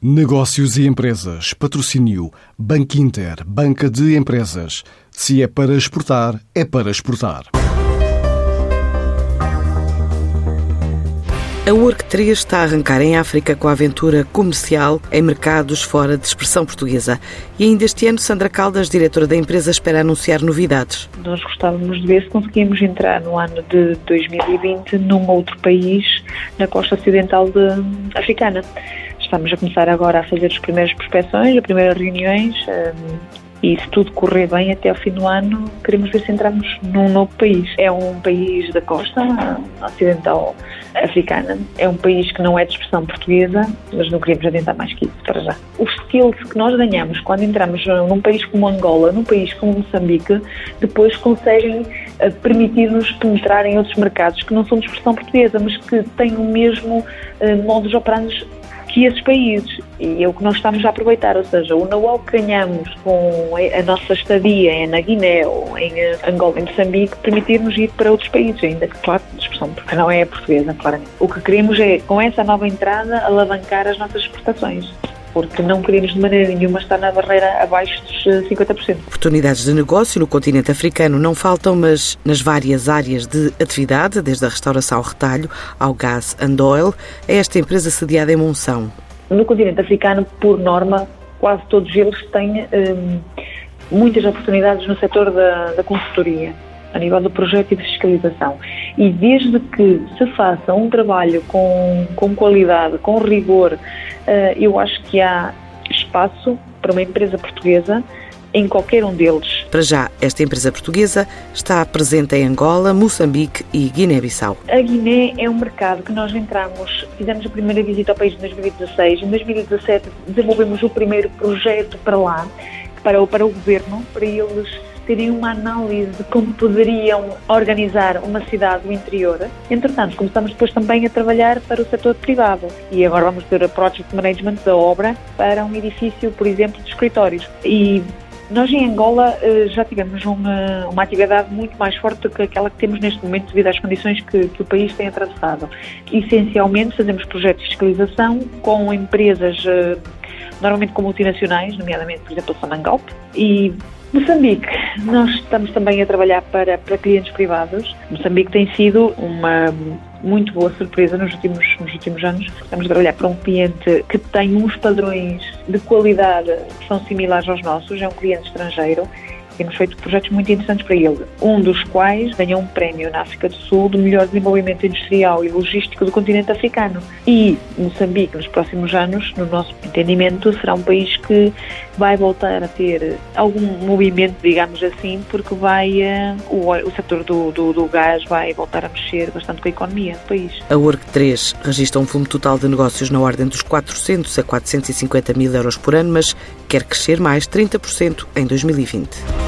Negócios e Empresas, patrocínio Banco Inter, Banca de Empresas. Se é para exportar, é para exportar. A Work 3 está a arrancar em África com a aventura comercial em mercados fora de expressão portuguesa. E ainda este ano, Sandra Caldas, diretora da empresa, espera anunciar novidades. Nós gostávamos de ver se conseguimos entrar no ano de 2020 num outro país na costa ocidental de, africana. Estamos a começar agora a fazer as primeiras prospeções, as primeiras reuniões um, e se tudo correr bem até ao fim do ano, queremos ver se entramos num novo país. É um país da costa ocidental africana, é um país que não é de expressão portuguesa, mas não queremos adiantar mais que isso para já. Os skills que nós ganhamos quando entramos num país como Angola, num país como Moçambique, depois conseguem uh, permitir-nos penetrar em outros mercados que não são de expressão portuguesa, mas que têm o mesmo uh, modus operandi que esses países. E é o que nós estamos a aproveitar, ou seja, o know-how que ganhamos com a nossa estadia na Guiné ou em Angola, em Moçambique, permitir-nos ir para outros países, ainda que, claro, a expressão não é portuguesa, claramente. O que queremos é, com essa nova entrada, alavancar as nossas exportações porque não queremos de maneira nenhuma estar na barreira abaixo dos 50%. Oportunidades de negócio no continente africano não faltam, mas nas várias áreas de atividade, desde a restauração ao retalho ao gás and oil, é esta empresa sediada em Monção. No continente africano, por norma, quase todos eles têm hum, muitas oportunidades no setor da, da consultoria a nível do projeto e de fiscalização. E desde que se faça um trabalho com, com qualidade, com rigor, uh, eu acho que há espaço para uma empresa portuguesa em qualquer um deles. Para já, esta empresa portuguesa está presente em Angola, Moçambique e Guiné-Bissau. A Guiné é um mercado que nós entramos, fizemos a primeira visita ao país em 2016, em 2017 desenvolvemos o primeiro projeto para lá, para, para o governo, para eles terem uma análise de como poderiam organizar uma cidade do interior. Entretanto, começamos depois também a trabalhar para o setor privado e agora vamos ter a project management da obra para um edifício, por exemplo, de escritórios. E nós em Angola eh, já tivemos uma, uma atividade muito mais forte do que aquela que temos neste momento devido às condições que, que o país tem atravessado. Essencialmente fazemos projetos de fiscalização com empresas eh, normalmente com multinacionais, nomeadamente, por exemplo, a Samangalp, e Moçambique, nós estamos também a trabalhar para, para clientes privados. Moçambique tem sido uma muito boa surpresa nos últimos, nos últimos anos. Estamos a trabalhar para um cliente que tem uns padrões de qualidade que são similares aos nossos, é um cliente estrangeiro temos feito projetos muito interessantes para ele, um dos quais ganhou um prémio na África do Sul do melhor desenvolvimento industrial e logístico do continente africano. E Moçambique, nos próximos anos, no nosso entendimento, será um país que vai voltar a ter algum movimento, digamos assim, porque vai uh, o, o setor do, do, do, gás vai voltar a mexer bastante com a economia do país. A Work 3 registra um volume total de negócios na ordem dos 400 a 450 mil euros por ano, mas quer crescer mais 30% em 2020.